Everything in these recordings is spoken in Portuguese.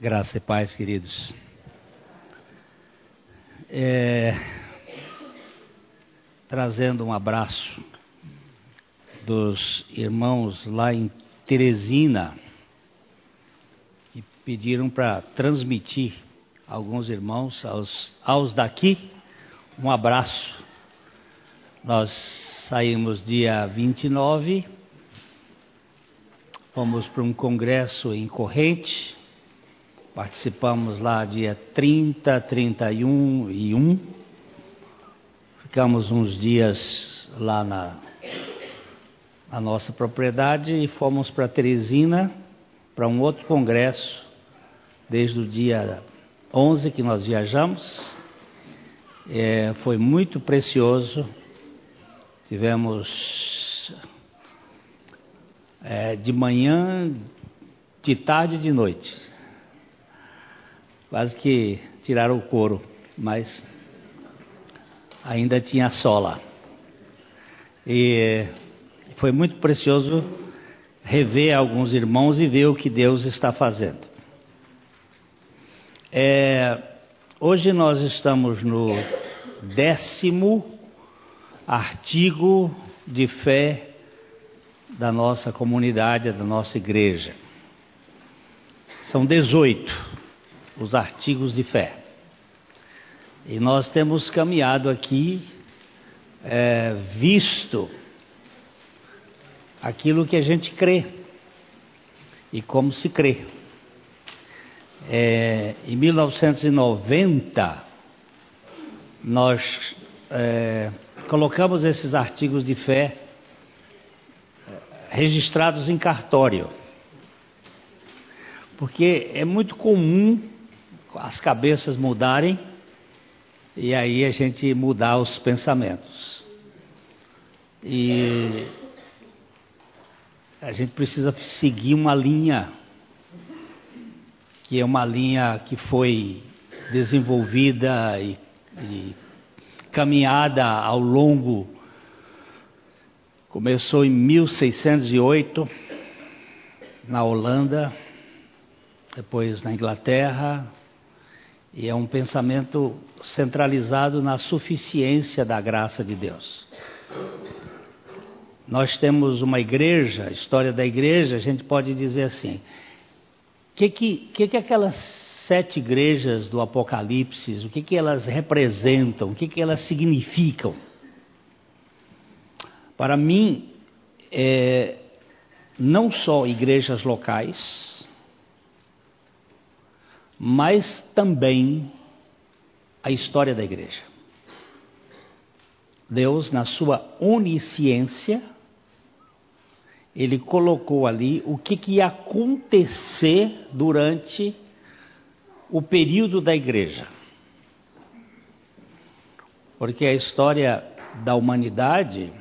Graça e paz, queridos. É, trazendo um abraço dos irmãos lá em Teresina, que pediram para transmitir alguns irmãos aos, aos daqui um abraço. Nós saímos dia 29, fomos para um congresso em Corrente, Participamos lá dia 30, 31 e 1. Ficamos uns dias lá na, na nossa propriedade e fomos para Teresina para um outro congresso desde o dia 11 que nós viajamos. É, foi muito precioso. Tivemos é, de manhã, de tarde e de noite quase que tiraram o couro, mas ainda tinha sola. E foi muito precioso rever alguns irmãos e ver o que Deus está fazendo. É, hoje nós estamos no décimo artigo de fé da nossa comunidade, da nossa igreja. São 18 os artigos de fé. E nós temos caminhado aqui, é, visto aquilo que a gente crê e como se crê. É, em 1990, nós é, colocamos esses artigos de fé é, registrados em cartório, porque é muito comum as cabeças mudarem e aí a gente mudar os pensamentos. E a gente precisa seguir uma linha, que é uma linha que foi desenvolvida e, e caminhada ao longo. Começou em 1608, na Holanda, depois na Inglaterra, e é um pensamento centralizado na suficiência da graça de Deus. Nós temos uma igreja, a história da igreja, a gente pode dizer assim: o que, que, que, que aquelas sete igrejas do Apocalipse, o que, que elas representam, o que, que elas significam? Para mim, é, não só igrejas locais, mas também a história da igreja. Deus, na sua onisciência, ele colocou ali o que, que ia acontecer durante o período da igreja. Porque a história da humanidade,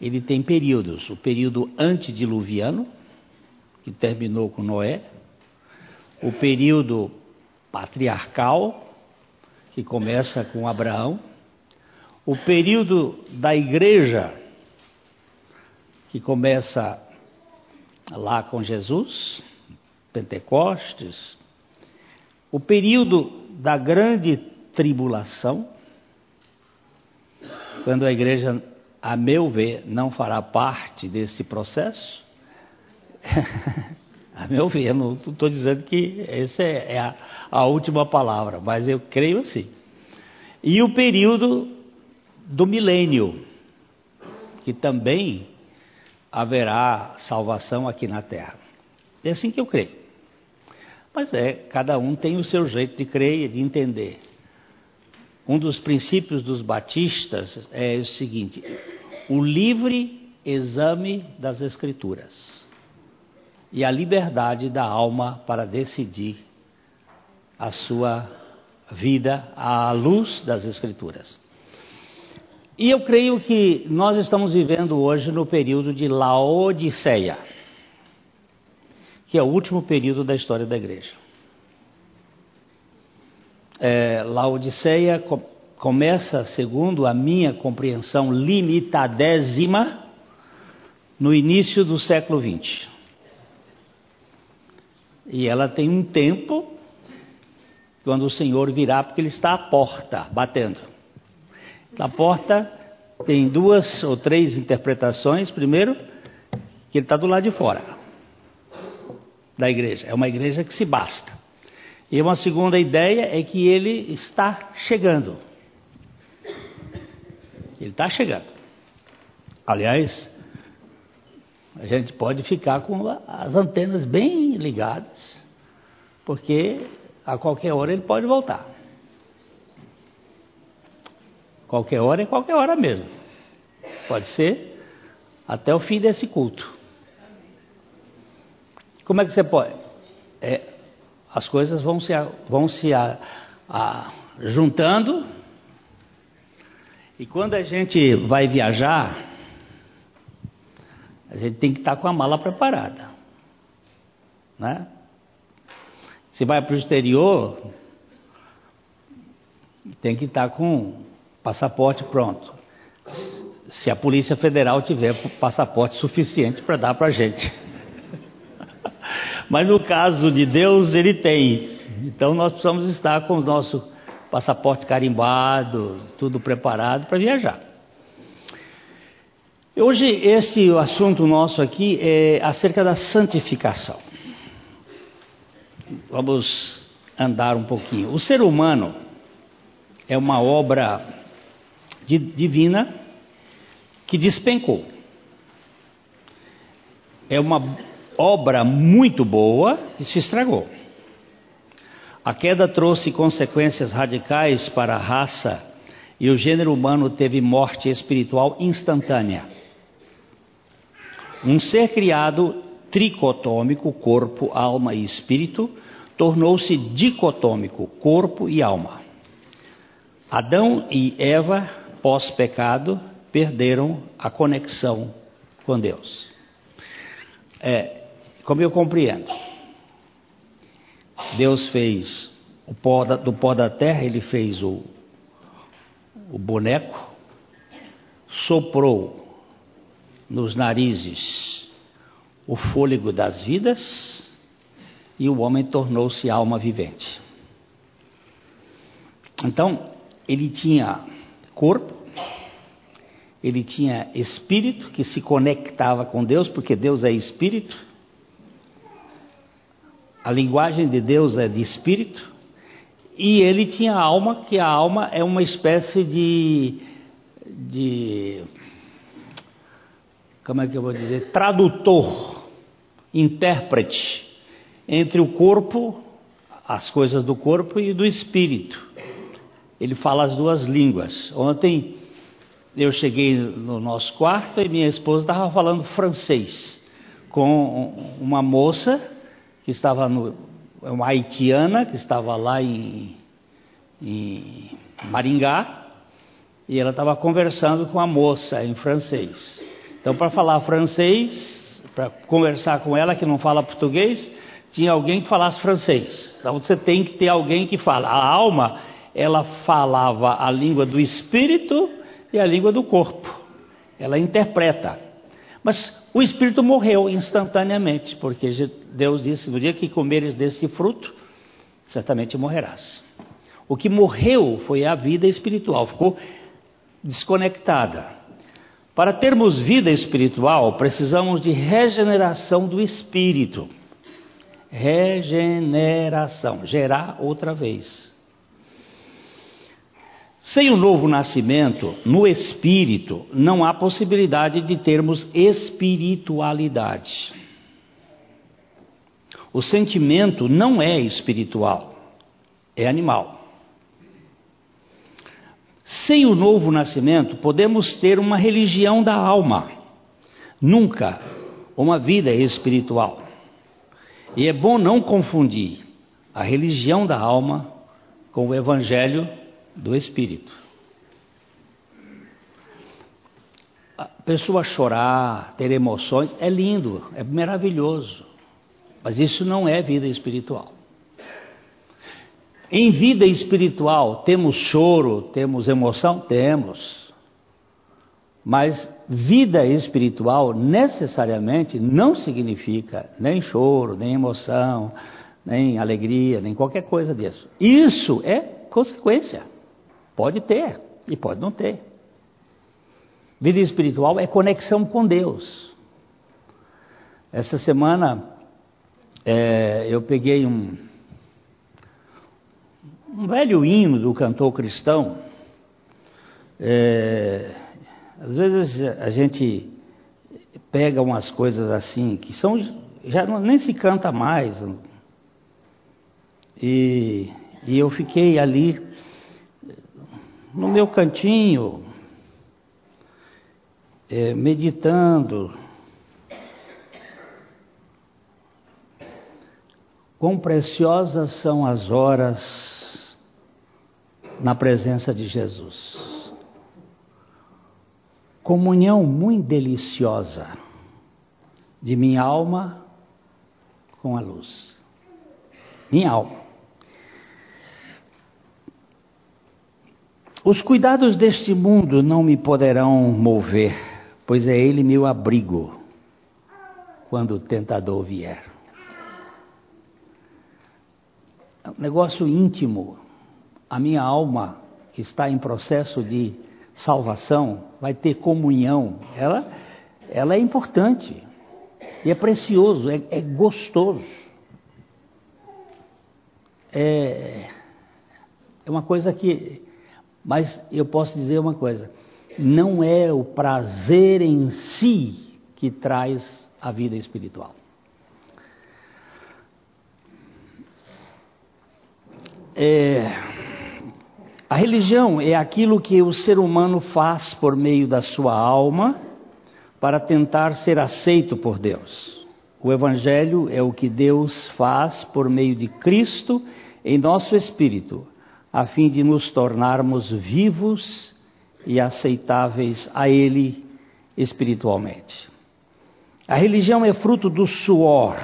ele tem períodos. O período antediluviano, que terminou com Noé, o período patriarcal, que começa com Abraão, o período da igreja, que começa lá com Jesus, Pentecostes, o período da grande tribulação, quando a igreja, a meu ver, não fará parte desse processo. A meu ver, não estou dizendo que essa é, é a, a última palavra, mas eu creio assim. E o período do milênio, que também haverá salvação aqui na terra. É assim que eu creio. Mas é, cada um tem o seu jeito de crer e de entender. Um dos princípios dos batistas é o seguinte: o livre exame das Escrituras e a liberdade da alma para decidir a sua vida à luz das Escrituras. E eu creio que nós estamos vivendo hoje no período de Laodiceia, que é o último período da história da igreja. É, Laodiceia co começa, segundo a minha compreensão limitadésima, no início do século XX. E ela tem um tempo quando o Senhor virá, porque Ele está à porta, batendo. A porta tem duas ou três interpretações. Primeiro, que Ele está do lado de fora da igreja. É uma igreja que se basta. E uma segunda ideia é que Ele está chegando. Ele está chegando. Aliás, a gente pode ficar com as antenas bem ligadas, porque a qualquer hora ele pode voltar. Qualquer hora é qualquer hora mesmo. Pode ser até o fim desse culto. Como é que você pode? É, as coisas vão se, vão se a, a, juntando, e quando a gente vai viajar, gente tem que estar com a mala preparada. Né? Se vai para o exterior, tem que estar com passaporte pronto. Se a Polícia Federal tiver passaporte suficiente para dar para a gente. Mas no caso de Deus, Ele tem. Então nós precisamos estar com o nosso passaporte carimbado, tudo preparado para viajar. Hoje, esse assunto nosso aqui é acerca da santificação. Vamos andar um pouquinho. O ser humano é uma obra divina que despencou. É uma obra muito boa que se estragou. A queda trouxe consequências radicais para a raça e o gênero humano teve morte espiritual instantânea. Um ser criado tricotômico, corpo, alma e espírito, tornou-se dicotômico, corpo e alma. Adão e Eva, pós-pecado, perderam a conexão com Deus. É, como eu compreendo, Deus fez pó da, do pó da terra, ele fez o, o boneco, soprou nos narizes o fôlego das vidas e o homem tornou-se alma vivente. Então, ele tinha corpo, ele tinha espírito que se conectava com Deus, porque Deus é espírito a linguagem de Deus é de espírito, e ele tinha alma, que a alma é uma espécie de, de como é que eu vou dizer, tradutor, intérprete entre o corpo, as coisas do corpo e do espírito. Ele fala as duas línguas. Ontem eu cheguei no nosso quarto e minha esposa estava falando francês com uma moça que estava no, é uma haitiana que estava lá em, em Maringá e ela estava conversando com a moça em francês. Então, para falar francês, para conversar com ela que não fala português, tinha alguém que falasse francês. Então, você tem que ter alguém que fala. A alma, ela falava a língua do espírito e a língua do corpo. Ela interpreta. Mas o espírito morreu instantaneamente, porque Deus disse: no dia que comeres desse fruto, certamente morrerás. O que morreu foi a vida espiritual, ficou desconectada. Para termos vida espiritual, precisamos de regeneração do espírito. Regeneração, gerar outra vez. Sem o novo nascimento, no espírito, não há possibilidade de termos espiritualidade. O sentimento não é espiritual, é animal. Sem o novo nascimento, podemos ter uma religião da alma, nunca uma vida espiritual. E é bom não confundir a religião da alma com o evangelho do Espírito. A pessoa chorar, ter emoções, é lindo, é maravilhoso, mas isso não é vida espiritual. Em vida espiritual, temos choro, temos emoção? Temos. Mas vida espiritual necessariamente não significa nem choro, nem emoção, nem alegria, nem qualquer coisa disso. Isso é consequência. Pode ter e pode não ter. Vida espiritual é conexão com Deus. Essa semana é, eu peguei um, um velho hino do cantor cristão. É, às vezes a gente pega umas coisas assim que são já não, nem se canta mais. E, e eu fiquei ali no meu cantinho, é, meditando. Quão preciosas são as horas na presença de Jesus. Comunhão muito deliciosa de minha alma com a luz. Minha alma. Os cuidados deste mundo não me poderão mover, pois é Ele meu abrigo quando o tentador vier. É um negócio íntimo. A minha alma, que está em processo de salvação, vai ter comunhão. Ela, ela é importante. E é precioso, é, é gostoso. É, é uma coisa que mas eu posso dizer uma coisa: não é o prazer em si que traz a vida espiritual. É, a religião é aquilo que o ser humano faz por meio da sua alma para tentar ser aceito por Deus. O Evangelho é o que Deus faz por meio de Cristo em nosso espírito a fim de nos tornarmos vivos e aceitáveis a Ele espiritualmente. A religião é fruto do suor,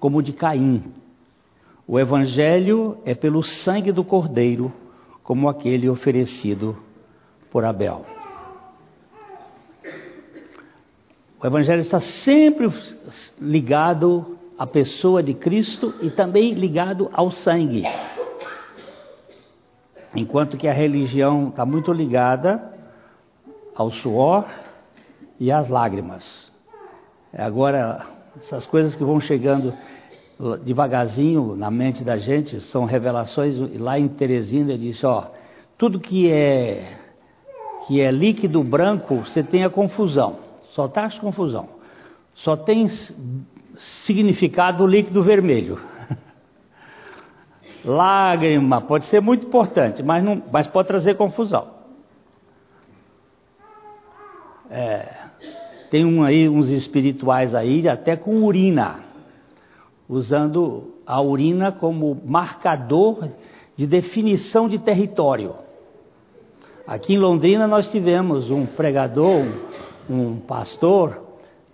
como de Caim. O Evangelho é pelo sangue do Cordeiro, como aquele oferecido por Abel. O Evangelho está sempre ligado à pessoa de Cristo e também ligado ao sangue. Enquanto que a religião está muito ligada ao suor e às lágrimas. Agora, essas coisas que vão chegando devagarzinho na mente da gente são revelações. Lá em Teresina ele disse: ó, tudo que é que é líquido branco, você tem a confusão, só traz confusão. Só tem significado líquido vermelho. Lágrima pode ser muito importante, mas, não, mas pode trazer confusão. É, tem um aí, uns espirituais aí, até com urina, usando a urina como marcador de definição de território. Aqui em Londrina nós tivemos um pregador, um, pastor,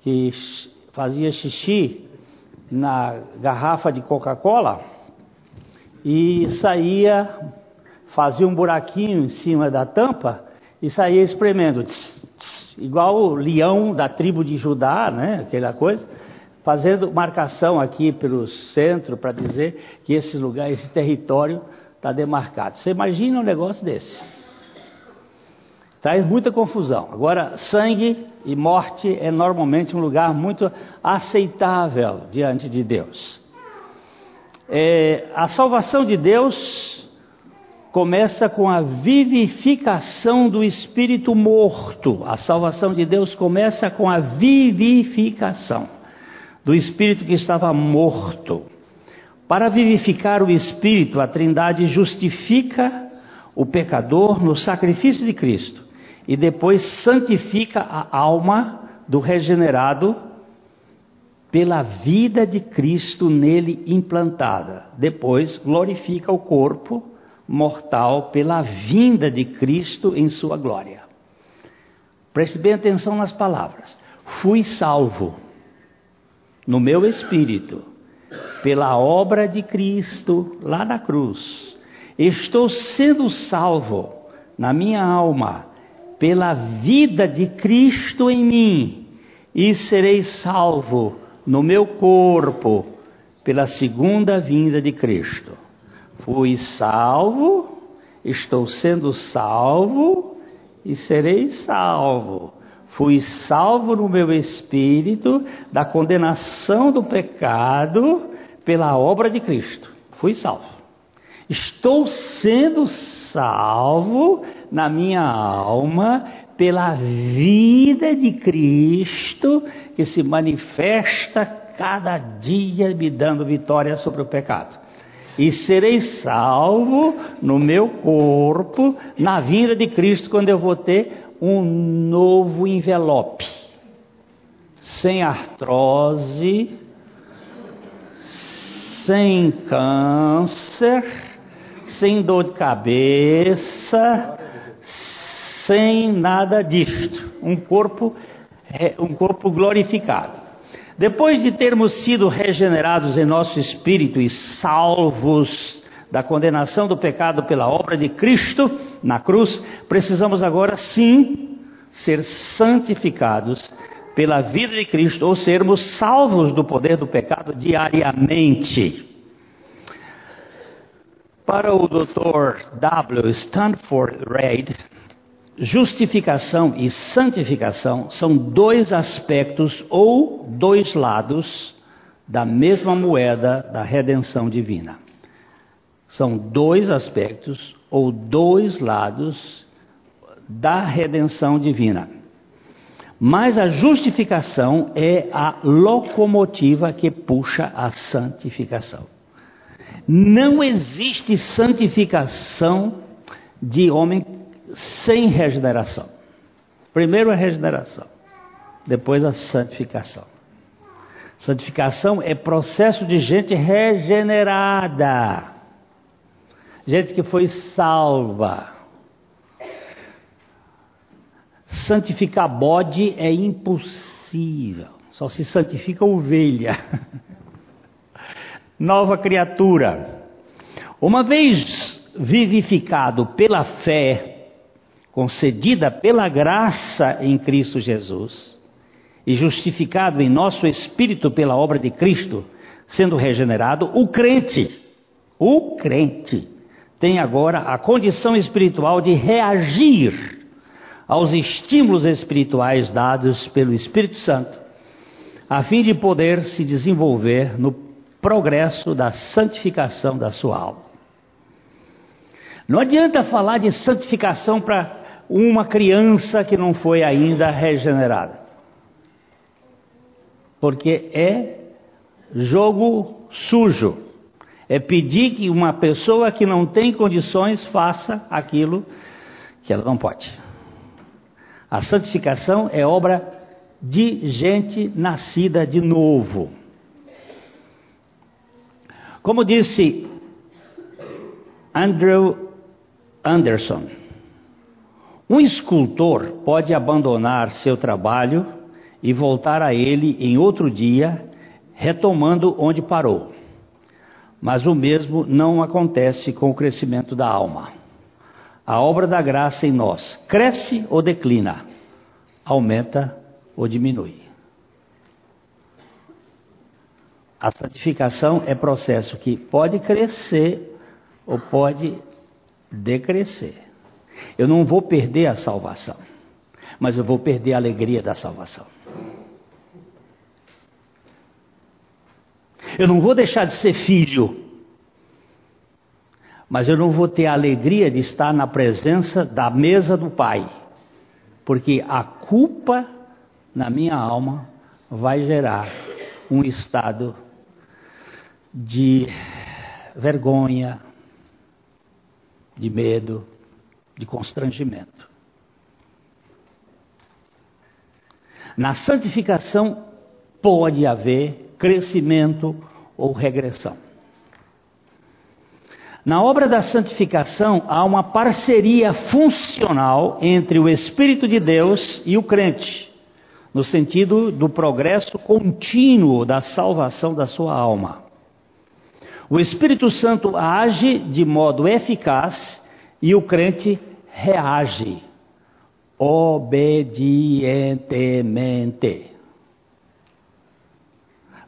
que fazia xixi na garrafa de Coca-Cola e saía, fazia um buraquinho em cima da tampa e saía espremendo, tss, tss, igual o leão da tribo de Judá, né, aquela coisa, fazendo marcação aqui pelo centro para dizer que esse lugar, esse território está demarcado. Você imagina um negócio desse? Traz muita confusão. Agora, sangue e morte é normalmente um lugar muito aceitável diante de Deus. É, a salvação de Deus começa com a vivificação do espírito morto. A salvação de Deus começa com a vivificação do espírito que estava morto. Para vivificar o espírito, a Trindade justifica o pecador no sacrifício de Cristo e depois santifica a alma do regenerado pela vida de Cristo nele implantada. Depois, glorifica o corpo mortal pela vinda de Cristo em sua glória. Preste bem atenção nas palavras. Fui salvo no meu espírito pela obra de Cristo lá na cruz. Estou sendo salvo na minha alma pela vida de Cristo em mim, e serei salvo no meu corpo pela segunda vinda de Cristo. Fui salvo, estou sendo salvo e serei salvo. Fui salvo no meu espírito da condenação do pecado pela obra de Cristo. Fui salvo. Estou sendo salvo na minha alma pela vida de Cristo que se manifesta cada dia me dando vitória sobre o pecado. E serei salvo no meu corpo, na vinda de Cristo, quando eu vou ter um novo envelope. Sem artrose, sem câncer, sem dor de cabeça, sem nada disto. Um corpo, um corpo glorificado. Depois de termos sido regenerados em nosso espírito e salvos da condenação do pecado pela obra de Cristo na cruz, precisamos agora sim ser santificados pela vida de Cristo ou sermos salvos do poder do pecado diariamente. Para o Dr. W. Stanford Reid, justificação e santificação são dois aspectos ou dois lados da mesma moeda da redenção divina. São dois aspectos ou dois lados da redenção divina. Mas a justificação é a locomotiva que puxa a santificação. Não existe santificação de homem sem regeneração. Primeiro a regeneração, depois a santificação. Santificação é processo de gente regenerada, gente que foi salva. Santificar bode é impossível, só se santifica ovelha. Nova criatura. Uma vez vivificado pela fé, concedida pela graça em Cristo Jesus e justificado em nosso espírito pela obra de Cristo, sendo regenerado, o crente, o crente, tem agora a condição espiritual de reagir aos estímulos espirituais dados pelo Espírito Santo, a fim de poder se desenvolver no progresso da santificação da sua alma. Não adianta falar de santificação para uma criança que não foi ainda regenerada. Porque é jogo sujo. É pedir que uma pessoa que não tem condições faça aquilo que ela não pode. A santificação é obra de gente nascida de novo. Como disse Andrew Anderson, um escultor pode abandonar seu trabalho e voltar a ele em outro dia, retomando onde parou. Mas o mesmo não acontece com o crescimento da alma. A obra da graça em nós cresce ou declina, aumenta ou diminui. A santificação é processo que pode crescer ou pode decrescer. Eu não vou perder a salvação, mas eu vou perder a alegria da salvação. Eu não vou deixar de ser filho, mas eu não vou ter a alegria de estar na presença da mesa do Pai, porque a culpa na minha alma vai gerar um estado de vergonha, de medo, de constrangimento. Na santificação pode haver crescimento ou regressão. Na obra da santificação há uma parceria funcional entre o Espírito de Deus e o crente, no sentido do progresso contínuo da salvação da sua alma. O Espírito Santo age de modo eficaz e o crente reage obedientemente.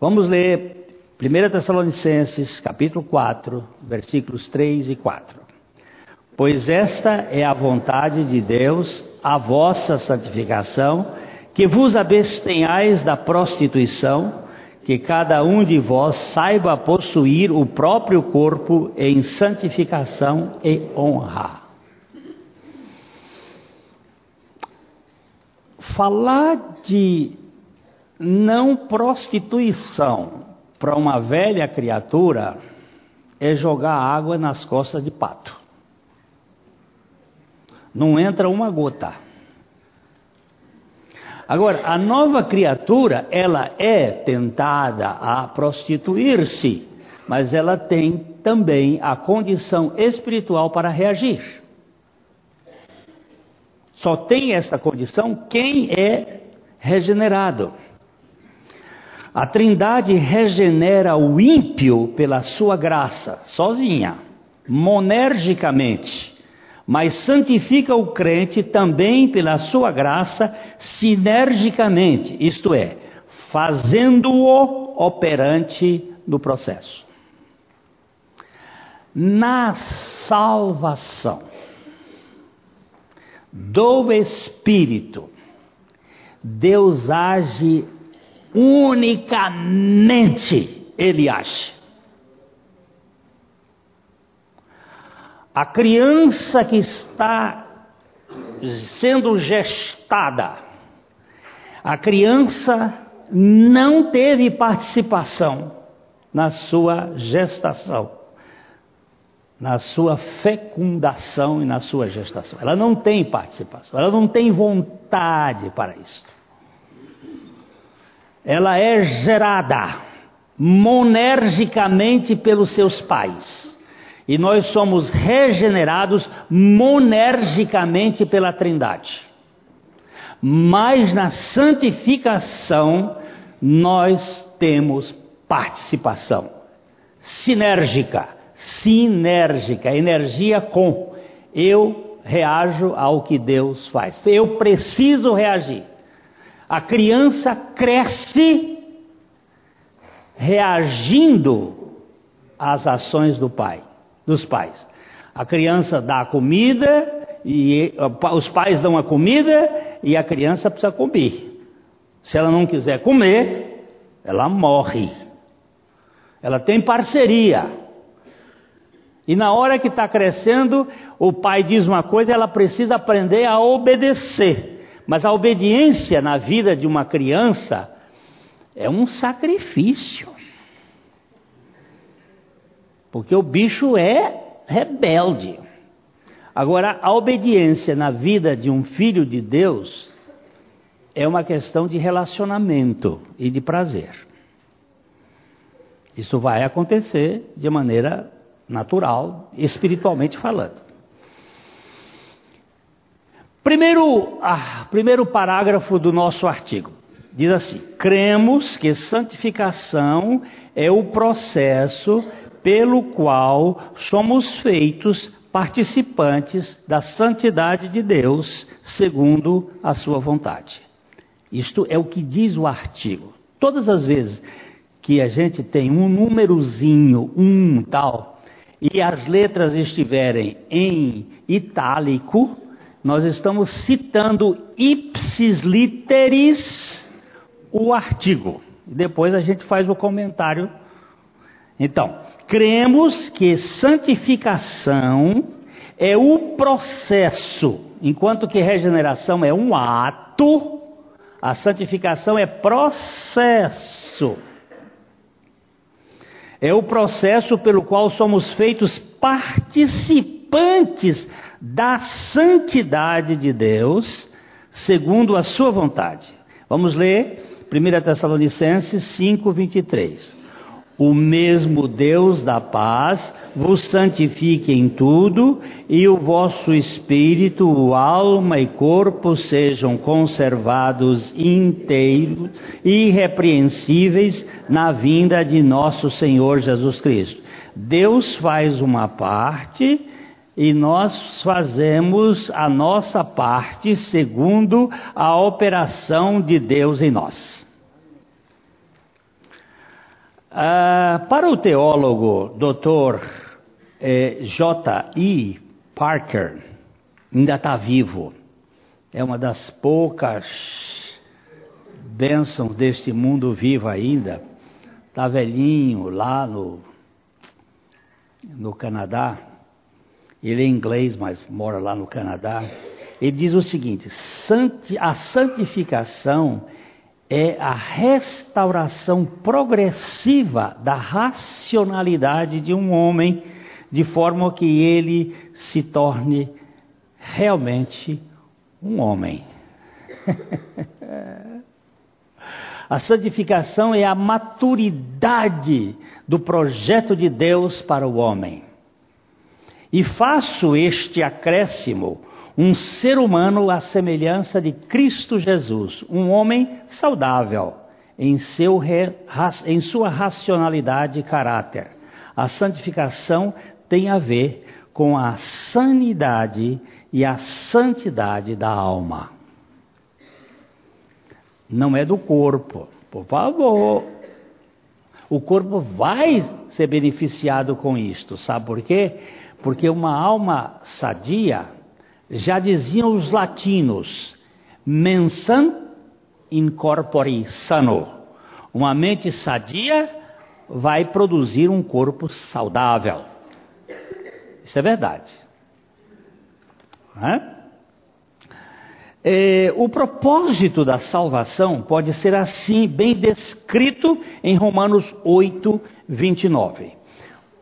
Vamos ler 1 Tessalonicenses, capítulo 4, versículos 3 e 4. Pois esta é a vontade de Deus, a vossa santificação, que vos abstenhais da prostituição, que cada um de vós saiba possuir o próprio corpo em santificação e honra. Falar de não prostituição para uma velha criatura é jogar água nas costas de pato. Não entra uma gota. Agora, a nova criatura, ela é tentada a prostituir-se, mas ela tem também a condição espiritual para reagir. Só tem essa condição quem é regenerado. A Trindade regenera o ímpio pela sua graça, sozinha, monergicamente mas santifica o crente também pela sua graça sinergicamente, isto é, fazendo-o operante no processo. Na salvação do Espírito, Deus age unicamente, Ele age. A criança que está sendo gestada, a criança não teve participação na sua gestação, na sua fecundação e na sua gestação. Ela não tem participação, ela não tem vontade para isso. Ela é gerada monergicamente pelos seus pais. E nós somos regenerados monergicamente pela Trindade. Mas na santificação nós temos participação sinérgica, sinérgica, energia com. Eu reajo ao que Deus faz. Eu preciso reagir. A criança cresce reagindo às ações do pai dos pais. A criança dá a comida e os pais dão a comida e a criança precisa comer. Se ela não quiser comer, ela morre. Ela tem parceria. E na hora que está crescendo, o pai diz uma coisa, ela precisa aprender a obedecer. Mas a obediência na vida de uma criança é um sacrifício. Porque o bicho é rebelde. Agora, a obediência na vida de um filho de Deus é uma questão de relacionamento e de prazer. Isso vai acontecer de maneira natural, espiritualmente falando. Primeiro, ah, primeiro parágrafo do nosso artigo diz assim: cremos que santificação é o processo pelo qual somos feitos participantes da santidade de Deus, segundo a sua vontade. Isto é o que diz o artigo. Todas as vezes que a gente tem um númerozinho, um tal, e as letras estiverem em itálico, nós estamos citando ipsis literis o artigo. Depois a gente faz o comentário. Então, cremos que santificação é o processo, enquanto que regeneração é um ato, a santificação é processo. É o processo pelo qual somos feitos participantes da santidade de Deus, segundo a sua vontade. Vamos ler 1 Tessalonicenses 5, 23. O mesmo Deus da paz vos santifique em tudo, e o vosso espírito, alma e corpo sejam conservados inteiros irrepreensíveis na vinda de nosso Senhor Jesus Cristo. Deus faz uma parte e nós fazemos a nossa parte segundo a operação de Deus em nós. Ah, para o teólogo Dr. Eh, J. E. Parker, ainda está vivo, é uma das poucas bênçãos deste mundo vivo ainda, está velhinho lá no, no Canadá ele é inglês, mas mora lá no Canadá. Ele diz o seguinte: a santificação é a restauração progressiva da racionalidade de um homem, de forma que ele se torne realmente um homem. a santificação é a maturidade do projeto de Deus para o homem. E faço este acréscimo, um ser humano à semelhança de Cristo Jesus, um homem saudável em, seu, em sua racionalidade e caráter. A santificação tem a ver com a sanidade e a santidade da alma. Não é do corpo, por favor. O corpo vai ser beneficiado com isto, sabe por quê? Porque uma alma sadia, já diziam os latinos, mensam in corpore sano. Uma mente sadia vai produzir um corpo saudável. Isso é verdade. É, o propósito da salvação pode ser assim bem descrito em Romanos 8, 29.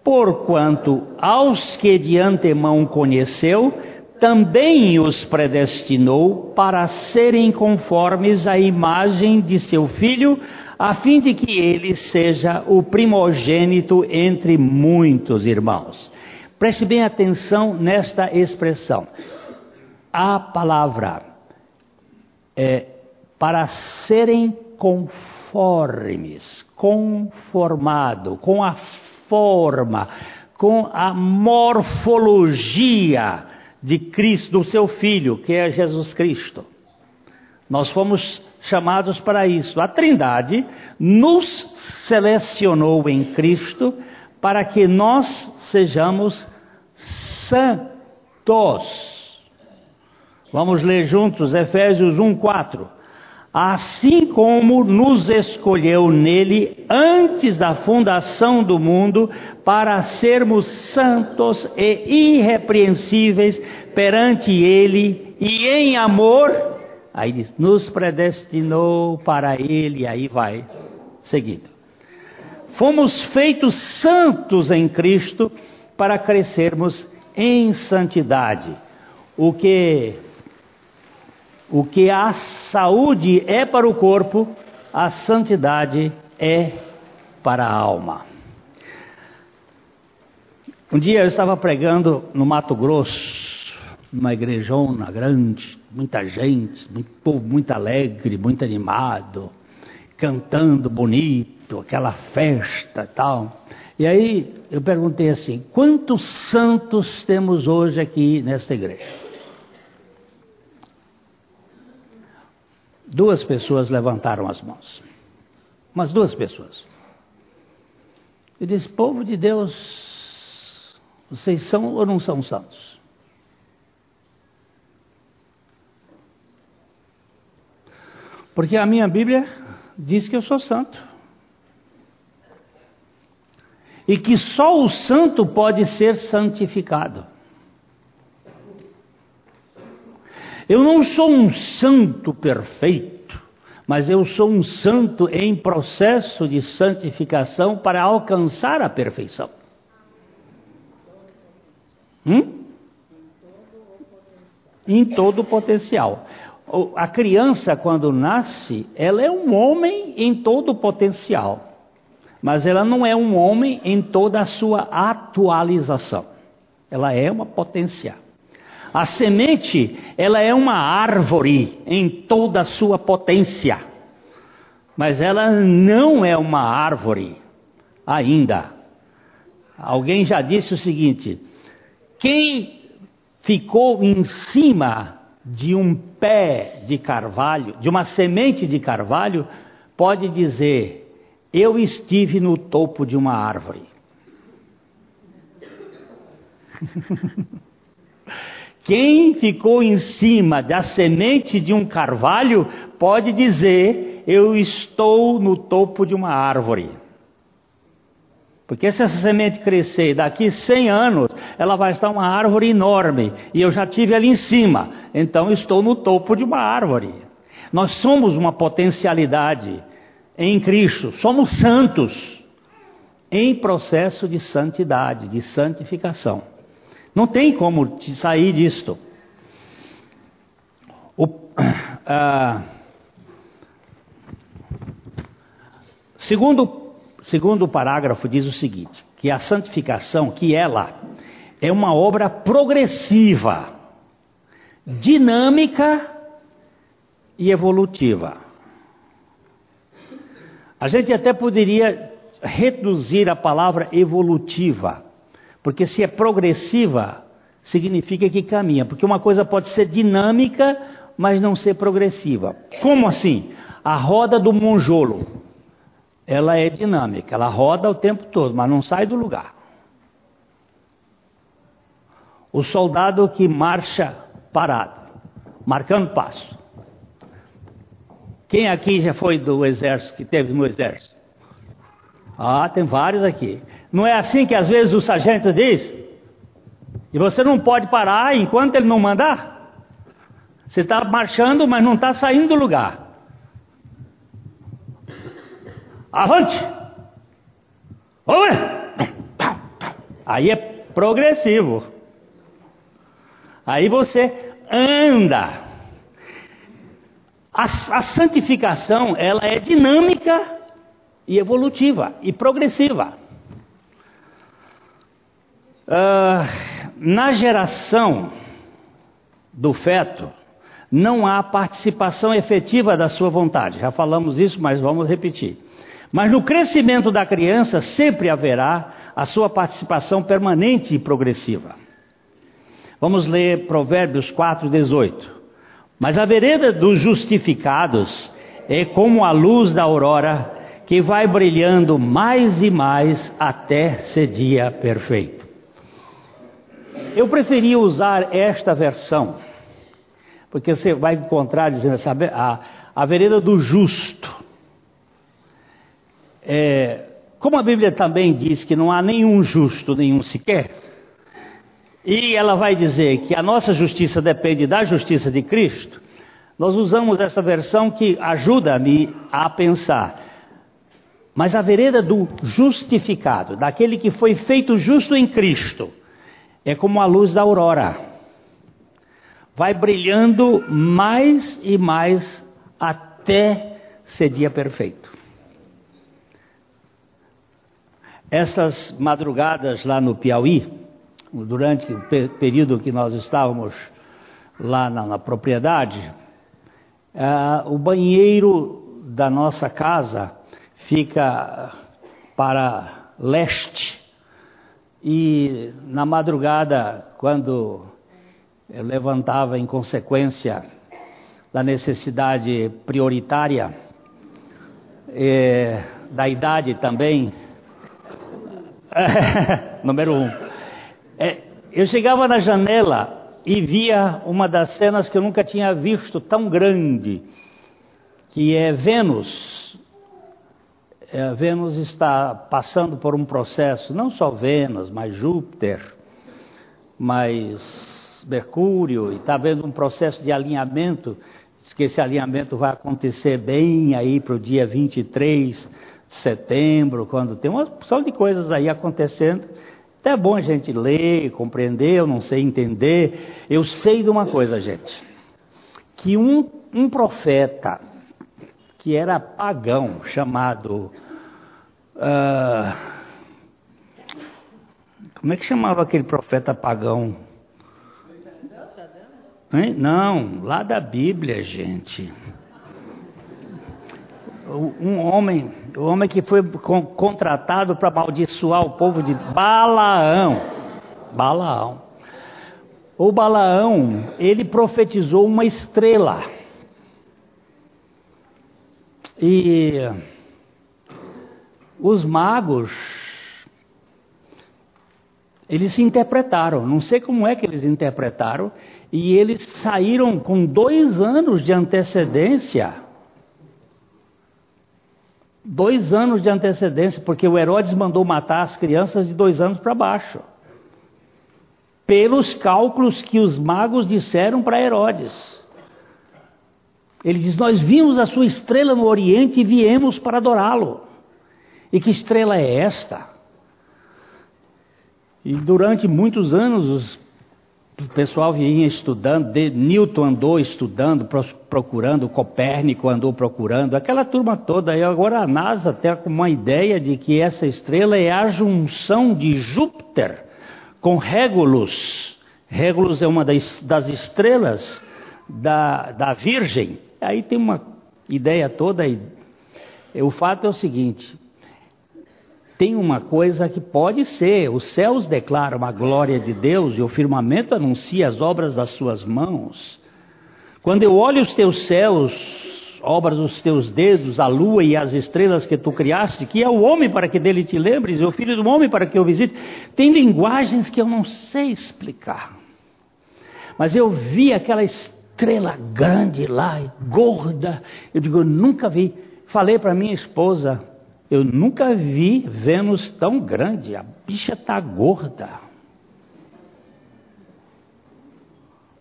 Porquanto aos que de antemão conheceu, também os predestinou para serem conformes à imagem de seu filho, a fim de que ele seja o primogênito entre muitos irmãos. Preste bem atenção nesta expressão. A palavra é para serem conformes, conformado, com a forma, com a morfologia de Cristo, do seu Filho, que é Jesus Cristo. Nós fomos chamados para isso. A Trindade nos selecionou em Cristo para que nós sejamos santos. Vamos ler juntos Efésios 1, 4 assim como nos escolheu nele antes da fundação do mundo, para sermos santos e irrepreensíveis perante ele, e em amor, aí diz, nos predestinou para ele, aí vai, seguindo. Fomos feitos santos em Cristo para crescermos em santidade, o que o que a saúde é para o corpo, a santidade é para a alma. Um dia eu estava pregando no Mato Grosso, numa igrejona grande, muita gente, muito povo muito alegre, muito animado, cantando bonito, aquela festa tal. E aí eu perguntei assim: quantos santos temos hoje aqui nesta igreja? Duas pessoas levantaram as mãos. Umas duas pessoas. E disse: Povo de Deus, vocês são ou não são santos? Porque a minha Bíblia diz que eu sou santo. E que só o santo pode ser santificado. Eu não sou um santo perfeito, mas eu sou um santo em processo de santificação para alcançar a perfeição. Hum? Em todo o potencial. A criança, quando nasce, ela é um homem em todo o potencial, mas ela não é um homem em toda a sua atualização. Ela é uma potencial. A semente, ela é uma árvore em toda a sua potência, mas ela não é uma árvore ainda. Alguém já disse o seguinte: quem ficou em cima de um pé de carvalho, de uma semente de carvalho, pode dizer: Eu estive no topo de uma árvore. Quem ficou em cima da semente de um carvalho pode dizer: Eu estou no topo de uma árvore. Porque se essa semente crescer daqui 100 anos, ela vai estar uma árvore enorme. E eu já tive ali em cima. Então estou no topo de uma árvore. Nós somos uma potencialidade em Cristo. Somos santos em processo de santidade, de santificação. Não tem como sair disto. O, ah, segundo, segundo o parágrafo diz o seguinte, que a santificação, que ela é uma obra progressiva, dinâmica e evolutiva. A gente até poderia reduzir a palavra evolutiva porque se é progressiva, significa que caminha. Porque uma coisa pode ser dinâmica, mas não ser progressiva. Como assim? A roda do monjolo. Ela é dinâmica, ela roda o tempo todo, mas não sai do lugar. O soldado que marcha parado, marcando passo. Quem aqui já foi do exército, que teve no exército? Ah, tem vários aqui. Não é assim que às vezes o sargento diz? E você não pode parar enquanto ele não mandar? Você está marchando, mas não está saindo do lugar. Avante! Oi! Aí é progressivo. Aí você anda. A, a santificação, ela é dinâmica e evolutiva e progressiva. Uh, na geração do feto, não há participação efetiva da sua vontade. Já falamos isso, mas vamos repetir. Mas no crescimento da criança sempre haverá a sua participação permanente e progressiva. Vamos ler Provérbios 4:18. Mas a vereda dos justificados é como a luz da aurora, que vai brilhando mais e mais até ser dia perfeito. Eu preferia usar esta versão, porque você vai encontrar dizendo assim, a, a vereda do justo. É, como a Bíblia também diz que não há nenhum justo, nenhum sequer, e ela vai dizer que a nossa justiça depende da justiça de Cristo, nós usamos essa versão que ajuda-me a pensar. Mas a vereda do justificado, daquele que foi feito justo em Cristo, é como a luz da aurora. Vai brilhando mais e mais até ser dia perfeito. Essas madrugadas lá no Piauí, durante o período que nós estávamos lá na, na propriedade, uh, o banheiro da nossa casa fica para leste. E na madrugada, quando eu levantava em consequência da necessidade prioritária, eh, da idade também, número um, é, eu chegava na janela e via uma das cenas que eu nunca tinha visto tão grande, que é Vênus é, Vênus está passando por um processo, não só Vênus, mas Júpiter, mas Mercúrio, e está havendo um processo de alinhamento, diz que esse alinhamento vai acontecer bem aí para o dia 23 de setembro, quando tem uma opção de coisas aí acontecendo. Até é bom a gente ler, compreender, eu não sei entender. Eu sei de uma coisa, gente, que um, um profeta, que era pagão, chamado. Uh, como é que chamava aquele profeta pagão? Hein? Não, lá da Bíblia, gente. Um homem, o um homem que foi contratado para amaldiçoar o povo de Balaão. Balaão. o Balaão, ele profetizou uma estrela. E os magos, eles se interpretaram, não sei como é que eles interpretaram, e eles saíram com dois anos de antecedência. Dois anos de antecedência, porque o Herodes mandou matar as crianças de dois anos para baixo pelos cálculos que os magos disseram para Herodes. Ele diz: Nós vimos a sua estrela no Oriente e viemos para adorá-lo. E que estrela é esta? E durante muitos anos o pessoal vinha estudando, Newton andou estudando, procurando, Copérnico andou procurando, aquela turma toda. E agora a NASA tem uma ideia de que essa estrela é a junção de Júpiter com Regulus. Regulus é uma das, das estrelas da, da Virgem. Aí tem uma ideia toda aí. O fato é o seguinte: tem uma coisa que pode ser: os céus declaram a glória de Deus e o firmamento anuncia as obras das suas mãos. Quando eu olho os teus céus, obra dos teus dedos, a lua e as estrelas que tu criaste, que é o homem para que dele te lembres, e o filho do homem para que eu visite. Tem linguagens que eu não sei explicar. Mas eu vi aquela estrela grande lá, gorda. Eu digo, eu nunca vi. Falei para minha esposa, eu nunca vi Vênus tão grande. A bicha está gorda.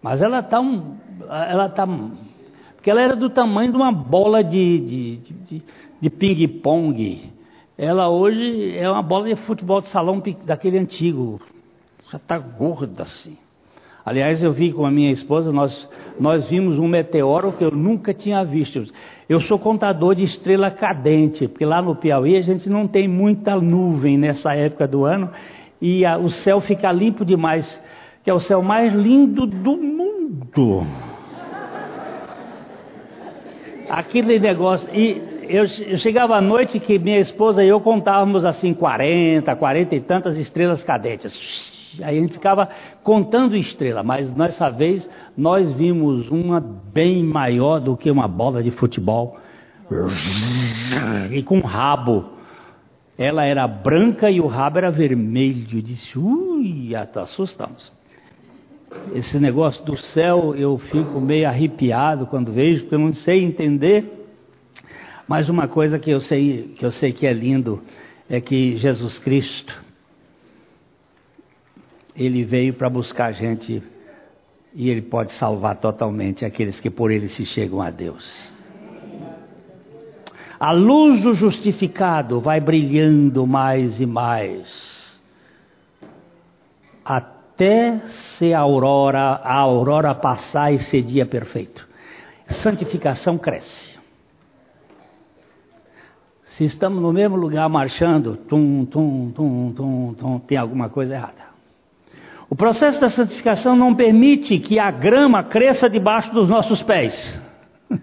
Mas ela está um, ela está porque ela era do tamanho de uma bola de, de, de, de ping-pong. Ela hoje é uma bola de futebol de salão daquele antigo. Já está gorda assim. Aliás, eu vi com a minha esposa, nós, nós vimos um meteoro que eu nunca tinha visto. Eu sou contador de estrela cadente, porque lá no Piauí a gente não tem muita nuvem nessa época do ano e a, o céu fica limpo demais, que é o céu mais lindo do mundo aquele negócio. E eu, eu, chegava à noite que minha esposa e eu contávamos assim 40, 40 e tantas estrelas cadentes. Aí gente ficava contando estrela, mas nessa vez nós vimos uma bem maior do que uma bola de futebol. E com rabo. Ela era branca e o rabo era vermelho. Eu disse, ui, assustamos. Esse negócio do céu eu fico meio arrepiado quando vejo, porque eu não sei entender. Mas uma coisa que eu sei que eu sei que é lindo é que Jesus Cristo ele veio para buscar a gente e ele pode salvar totalmente aqueles que por ele se chegam a Deus. A luz do justificado vai brilhando mais e mais. Até ser a aurora, a aurora passar e ser dia perfeito. Santificação cresce. Se estamos no mesmo lugar marchando, tum, tum, tum, tum, tum, tem alguma coisa errada. O processo da santificação não permite que a grama cresça debaixo dos nossos pés.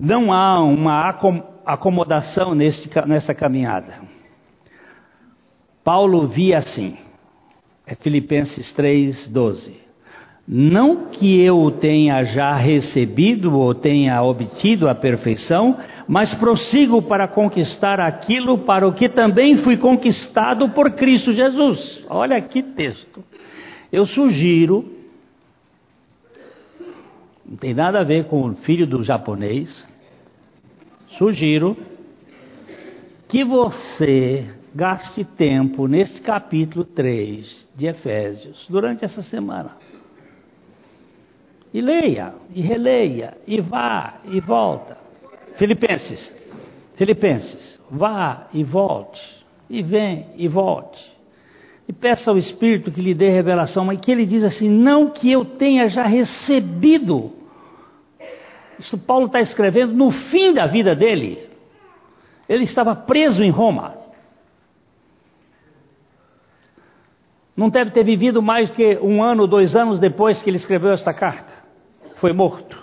Não há uma acomodação nesse, nessa caminhada. Paulo via assim: é Filipenses 3, 12. Não que eu tenha já recebido ou tenha obtido a perfeição, mas prossigo para conquistar aquilo para o que também fui conquistado por Cristo Jesus. Olha que texto. Eu sugiro, não tem nada a ver com o filho do japonês, sugiro que você gaste tempo neste capítulo 3 de Efésios durante essa semana. E leia, e releia, e vá e volta. Filipenses, Filipenses, vá e volte, e vem e volte. E peça ao Espírito que lhe dê revelação, mas que ele diz assim: não que eu tenha já recebido. Isso Paulo está escrevendo no fim da vida dele. Ele estava preso em Roma. não deve ter vivido mais que um ano, dois anos depois que ele escreveu esta carta. Foi morto.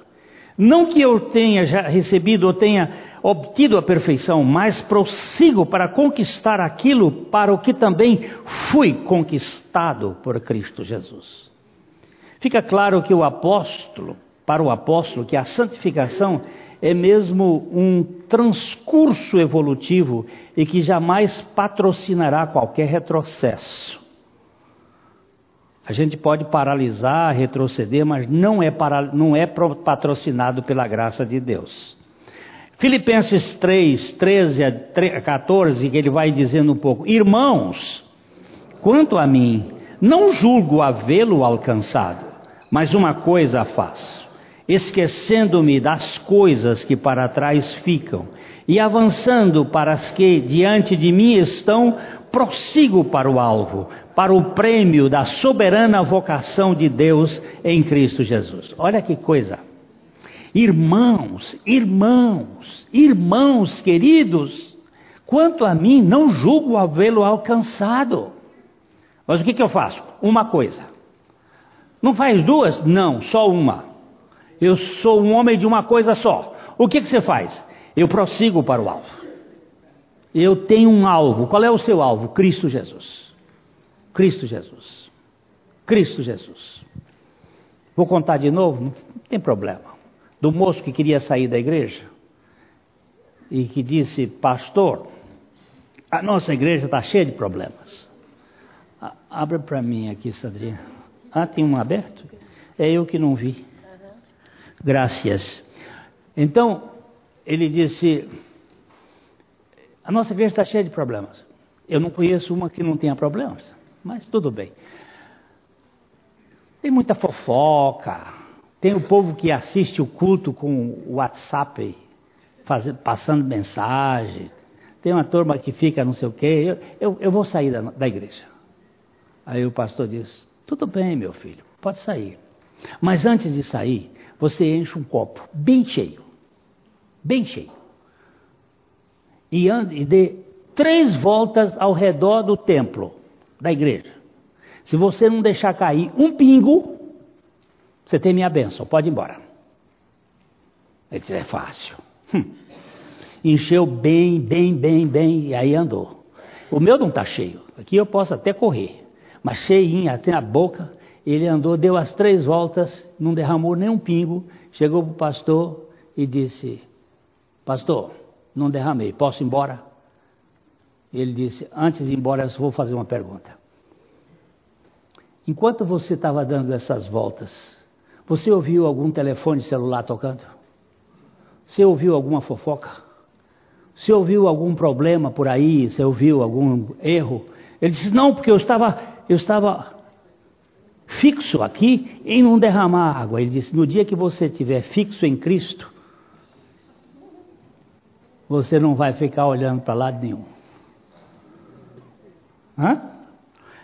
Não que eu tenha já recebido ou tenha obtido a perfeição, mas prossigo para conquistar aquilo para o que também fui conquistado por Cristo Jesus. Fica claro que o apóstolo, para o apóstolo, que a santificação é mesmo um transcurso evolutivo e que jamais patrocinará qualquer retrocesso. A gente pode paralisar, retroceder, mas não é, para, não é patrocinado pela graça de Deus. Filipenses 3, 13 a 14, que ele vai dizendo um pouco: Irmãos, quanto a mim, não julgo havê-lo alcançado, mas uma coisa faço, esquecendo-me das coisas que para trás ficam e avançando para as que diante de mim estão, prossigo para o alvo, para o prêmio da soberana vocação de Deus em Cristo Jesus. Olha que coisa. Irmãos, irmãos, irmãos queridos, quanto a mim, não julgo havê-lo alcançado. Mas o que, que eu faço? Uma coisa. Não faz duas? Não, só uma. Eu sou um homem de uma coisa só. O que, que você faz? Eu prossigo para o alvo. Eu tenho um alvo. Qual é o seu alvo? Cristo Jesus. Cristo Jesus. Cristo Jesus. Vou contar de novo? Não tem problema do moço que queria sair da igreja e que disse: Pastor, a nossa igreja está cheia de problemas. Abre para mim aqui, Sandrinha. Ah, tem um aberto? É eu que não vi. Graças. Então, ele disse: A nossa igreja está cheia de problemas. Eu não conheço uma que não tenha problemas, mas tudo bem. Tem muita fofoca, tem o povo que assiste o culto com o WhatsApp, passando mensagem. Tem uma turma que fica não sei o quê. Eu, eu, eu vou sair da, da igreja. Aí o pastor diz: Tudo bem, meu filho, pode sair. Mas antes de sair, você enche um copo bem cheio. Bem cheio. E, ande, e dê três voltas ao redor do templo, da igreja. Se você não deixar cair um pingo, você tem minha bênção, pode ir embora. Ele disse, é fácil. Hum. Encheu bem, bem, bem, bem, e aí andou. O meu não está cheio. Aqui eu posso até correr. Mas cheinho, até a boca, ele andou, deu as três voltas, não derramou nem um pingo, chegou para o pastor e disse, pastor, não derramei, posso ir embora? Ele disse, antes de ir embora, eu vou fazer uma pergunta. Enquanto você estava dando essas voltas, você ouviu algum telefone celular tocando? Você ouviu alguma fofoca? Você ouviu algum problema por aí? Você ouviu algum erro? Ele disse: Não, porque eu estava, eu estava fixo aqui em não derramar água. Ele disse: No dia que você estiver fixo em Cristo, você não vai ficar olhando para lado nenhum. Hã?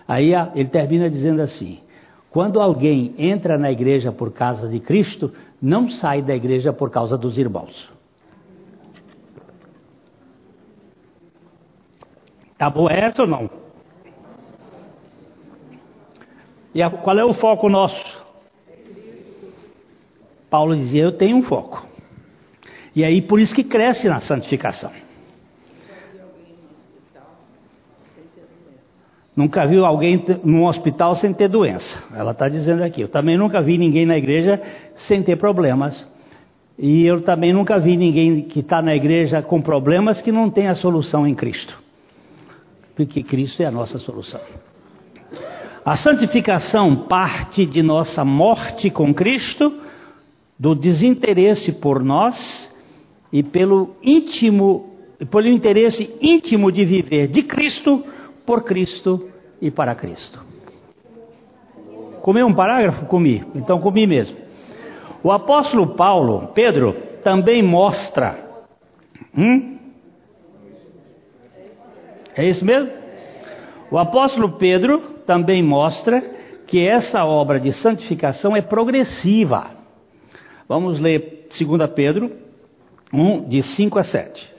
Aí ele termina dizendo assim: quando alguém entra na igreja por causa de Cristo, não sai da igreja por causa dos irmãos. Tá boa essa ou não? E a, qual é o foco nosso? Paulo dizia: Eu tenho um foco. E aí por isso que cresce na santificação. Nunca viu alguém num hospital sem ter doença. Ela está dizendo aqui. Eu também nunca vi ninguém na igreja sem ter problemas. E eu também nunca vi ninguém que está na igreja com problemas que não tem a solução em Cristo. Porque Cristo é a nossa solução. A santificação parte de nossa morte com Cristo, do desinteresse por nós e pelo íntimo, pelo interesse íntimo de viver de Cristo por Cristo e para Cristo. Comeu um parágrafo? Comi. Então comi mesmo. O apóstolo Paulo, Pedro, também mostra. Hum? É isso mesmo? O apóstolo Pedro também mostra que essa obra de santificação é progressiva. Vamos ler 2 Pedro 1, de 5 a 7.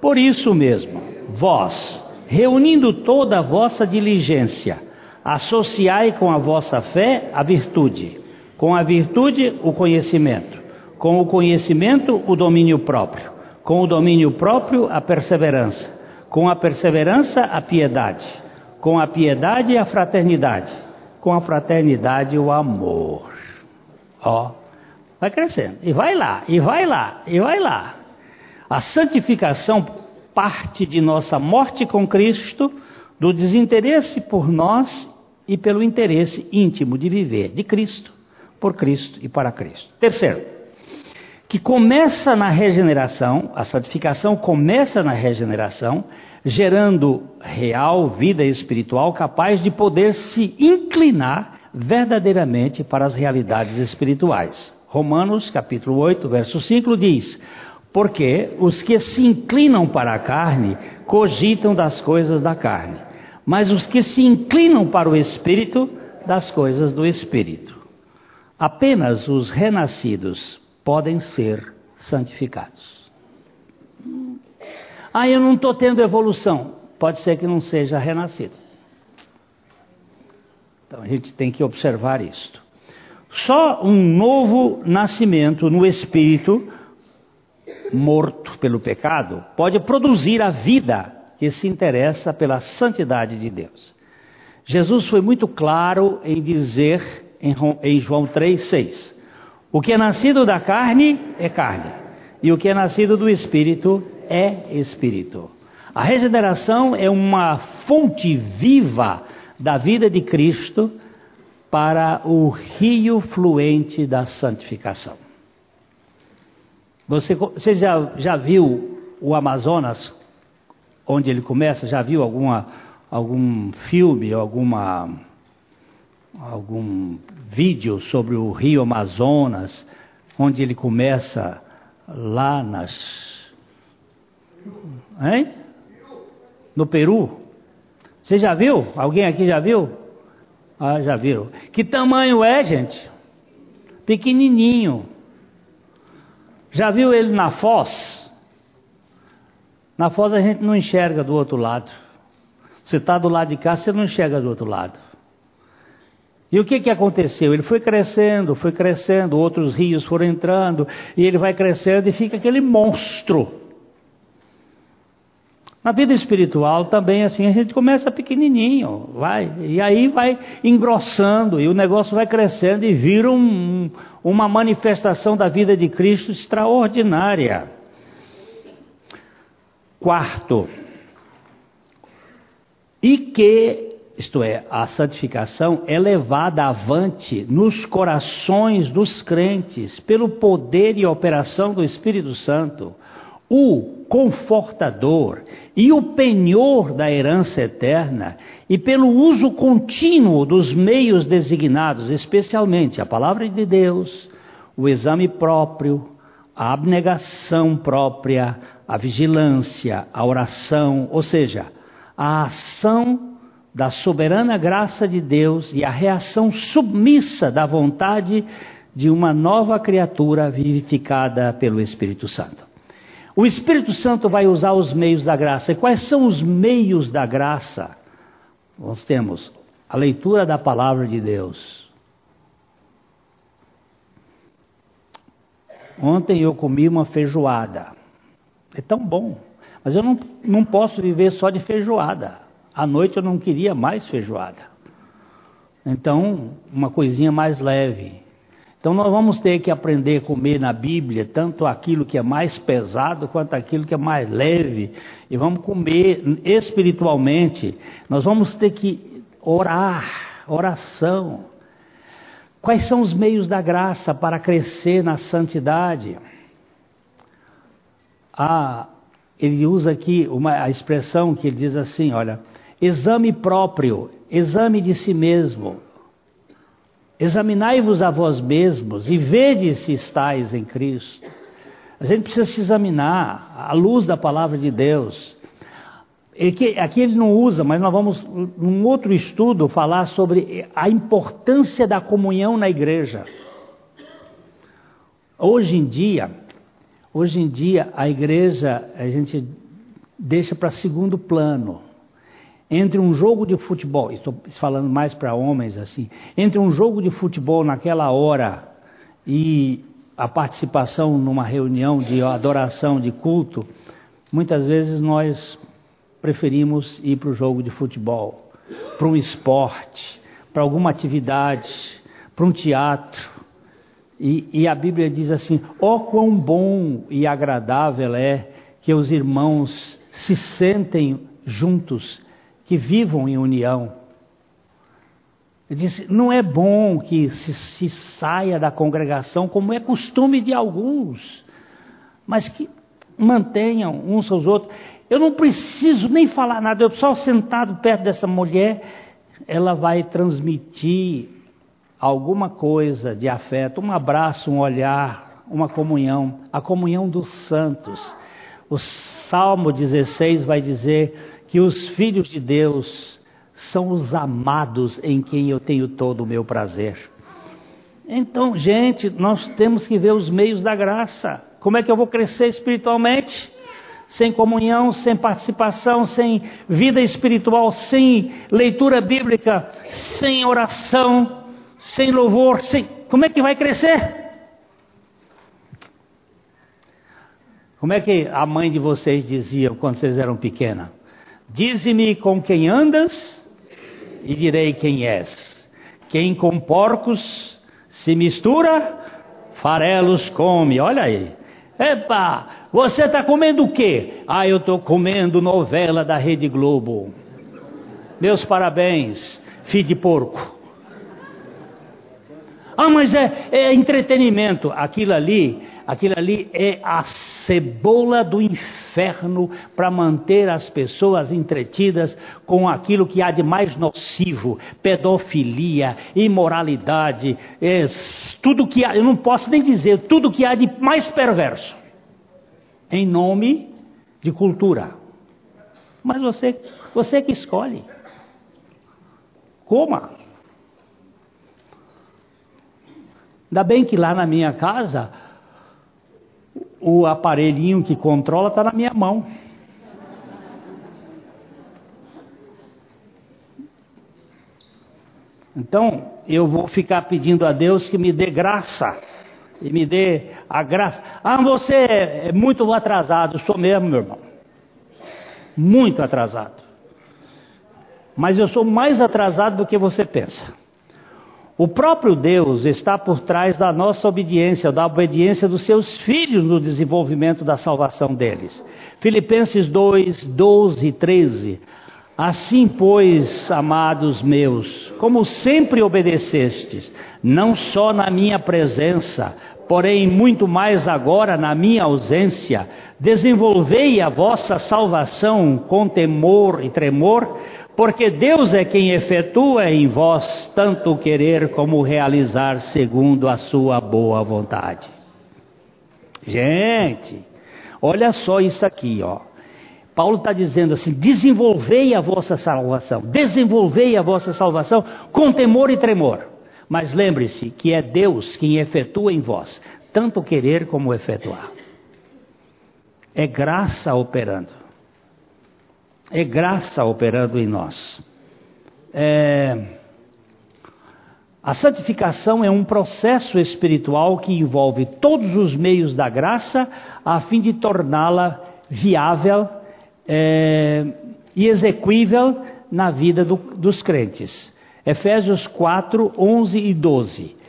Por isso mesmo, vós, reunindo toda a vossa diligência, associai com a vossa fé a virtude, com a virtude o conhecimento, com o conhecimento o domínio próprio, Com o domínio próprio, a perseverança. Com a perseverança, a piedade. Com a piedade, a fraternidade. Com a fraternidade, o amor. Ó, vai crescendo. E vai lá, e vai lá, e vai lá. A santificação parte de nossa morte com Cristo, do desinteresse por nós e pelo interesse íntimo de viver de Cristo, por Cristo e para Cristo. Terceiro, que começa na regeneração, a santificação começa na regeneração, gerando real vida espiritual capaz de poder se inclinar verdadeiramente para as realidades espirituais. Romanos capítulo 8, verso 5 diz: Porque os que se inclinam para a carne cogitam das coisas da carne, mas os que se inclinam para o espírito, das coisas do espírito. Apenas os renascidos podem ser santificados. Ah, eu não estou tendo evolução. Pode ser que não seja renascido. Então a gente tem que observar isto. Só um novo nascimento no espírito, morto pelo pecado, pode produzir a vida que se interessa pela santidade de Deus. Jesus foi muito claro em dizer em João 3,6: O que é nascido da carne é carne, e o que é nascido do espírito é espírito. A regeneração é uma fonte viva da vida de Cristo para o rio fluente da santificação. Você, você já, já viu o Amazonas, onde ele começa? Já viu alguma, algum filme, alguma, algum vídeo sobre o rio Amazonas, onde ele começa lá nas. Hein? No Peru? Você já viu? Alguém aqui já viu? Ah, já viram. Que tamanho é, gente? Pequenininho. Já viu ele na foz? Na foz a gente não enxerga do outro lado. Você está do lado de cá, você não enxerga do outro lado. E o que, que aconteceu? Ele foi crescendo, foi crescendo, outros rios foram entrando, e ele vai crescendo e fica aquele monstro. Na vida espiritual também assim, a gente começa pequenininho, vai, e aí vai engrossando, e o negócio vai crescendo e vira um, uma manifestação da vida de Cristo extraordinária. Quarto, e que, isto é, a santificação é levada avante nos corações dos crentes pelo poder e operação do Espírito Santo o confortador e o penhor da herança eterna, e pelo uso contínuo dos meios designados, especialmente a palavra de Deus, o exame próprio, a abnegação própria, a vigilância, a oração, ou seja, a ação da soberana graça de Deus e a reação submissa da vontade de uma nova criatura vivificada pelo Espírito Santo. O Espírito Santo vai usar os meios da graça. E quais são os meios da graça? Nós temos a leitura da palavra de Deus. Ontem eu comi uma feijoada. É tão bom. Mas eu não, não posso viver só de feijoada. À noite eu não queria mais feijoada. Então, uma coisinha mais leve. Então nós vamos ter que aprender a comer na Bíblia tanto aquilo que é mais pesado quanto aquilo que é mais leve. E vamos comer espiritualmente. Nós vamos ter que orar, oração. Quais são os meios da graça para crescer na santidade? Ah, ele usa aqui uma, a expressão que ele diz assim: olha, exame próprio, exame de si mesmo. Examinai-vos a vós mesmos e vede se estáis em Cristo. A gente precisa se examinar à luz da palavra de Deus. Aqui ele não usa, mas nós vamos, num outro estudo, falar sobre a importância da comunhão na igreja. Hoje em dia, hoje em dia a igreja a gente deixa para segundo plano entre um jogo de futebol, estou falando mais para homens assim, entre um jogo de futebol naquela hora e a participação numa reunião de adoração, de culto, muitas vezes nós preferimos ir para o jogo de futebol, para um esporte, para alguma atividade, para um teatro. E, e, a Bíblia diz assim: ó oh, quão bom e agradável é que os irmãos se sentem juntos, que vivam em união. Ele disse: não é bom que se, se, saia da congregação, como é costume de alguns, mas que mantenham uns aos outros. Eu não preciso nem falar nada, eu só sentado perto dessa mulher, ela vai transmitir alguma coisa de afeto, um abraço, um olhar, uma comunhão, a comunhão dos santos. O Salmo 16 vai dizer que os filhos de Deus são os amados em quem eu tenho todo o meu prazer. Então, gente, nós temos que ver os meios da graça. Como é que eu vou crescer espiritualmente? Sem comunhão, sem participação, sem vida espiritual, sem leitura bíblica, sem oração, sem louvor, sem. Como é que vai crescer? Como é que a mãe de vocês dizia quando vocês eram pequenas? Dize-me com quem andas e direi quem és. Quem com porcos se mistura, farelos come. Olha aí. Epa, você está comendo o quê? Ah, eu estou comendo novela da Rede Globo. Meus parabéns, filho de porco. Ah, mas é, é entretenimento. Aquilo ali Aquilo ali é a cebola do inferno para manter as pessoas entretidas com aquilo que há de mais nocivo: pedofilia, imoralidade, é, tudo que há, eu não posso nem dizer, tudo que há de mais perverso, em nome de cultura. Mas você, você que escolhe. Coma. Ainda bem que lá na minha casa o aparelhinho que controla está na minha mão. Então, eu vou ficar pedindo a Deus que me dê graça. E me dê a graça. Ah, você é muito atrasado. Sou mesmo, meu irmão. Muito atrasado. Mas eu sou mais atrasado do que você pensa. O próprio Deus está por trás da nossa obediência, da obediência dos seus filhos no desenvolvimento da salvação deles. Filipenses 2, 12 e 13. Assim, pois, amados meus, como sempre obedecestes, não só na minha presença, porém muito mais agora na minha ausência, desenvolvei a vossa salvação com temor e tremor, porque Deus é quem efetua em vós tanto querer como realizar segundo a sua boa vontade. Gente, olha só isso aqui, ó. Paulo está dizendo assim: desenvolvei a vossa salvação, desenvolvei a vossa salvação com temor e tremor. Mas lembre-se que é Deus quem efetua em vós, tanto querer como efetuar. É graça operando é graça operando em nós. É, a santificação é um processo espiritual que envolve todos os meios da graça a fim de torná-la viável é, e execuível na vida do, dos crentes. Efésios 4, 11 e 12.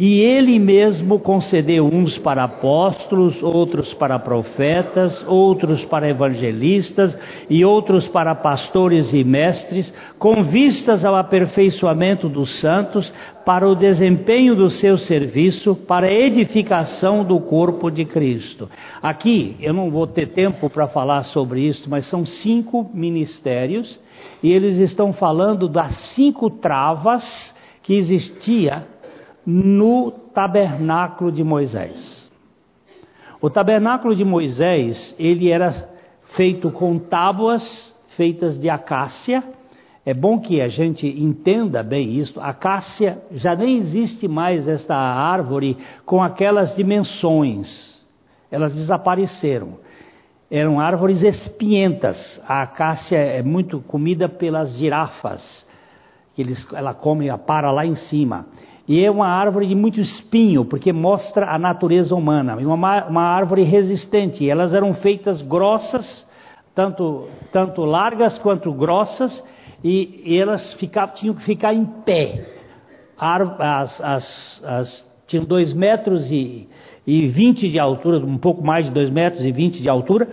E ele mesmo concedeu uns para apóstolos, outros para profetas, outros para evangelistas e outros para pastores e mestres, com vistas ao aperfeiçoamento dos santos, para o desempenho do seu serviço, para a edificação do corpo de Cristo. Aqui, eu não vou ter tempo para falar sobre isso, mas são cinco ministérios e eles estão falando das cinco travas que existia no tabernáculo de Moisés. O tabernáculo de Moisés, ele era feito com tábuas feitas de acácia. É bom que a gente entenda bem isso. Acácia já nem existe mais esta árvore com aquelas dimensões. Elas desapareceram. Eram árvores espinhentas. A acácia é muito comida pelas girafas, que eles, ela come a para lá em cima. E é uma árvore de muito espinho, porque mostra a natureza humana. Uma, uma árvore resistente. Elas eram feitas grossas, tanto, tanto largas quanto grossas, e, e elas ficavam, tinham que ficar em pé. As, as, as, tinham dois metros e, e 20 de altura, um pouco mais de dois metros e 20 de altura,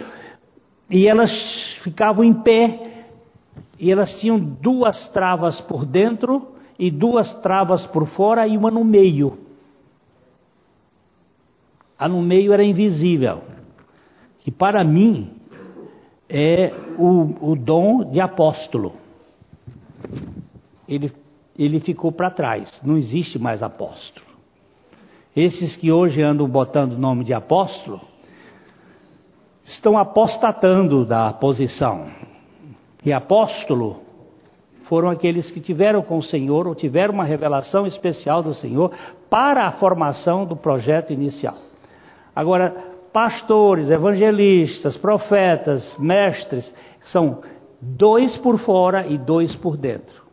e elas ficavam em pé, e elas tinham duas travas por dentro e duas travas por fora e uma no meio. A no meio era invisível, que para mim é o, o dom de apóstolo. Ele, ele ficou para trás, não existe mais apóstolo. Esses que hoje andam botando o nome de apóstolo, estão apostatando da posição. E apóstolo foram aqueles que tiveram com o Senhor ou tiveram uma revelação especial do Senhor para a formação do projeto inicial. Agora, pastores, evangelistas, profetas, mestres, são dois por fora e dois por dentro.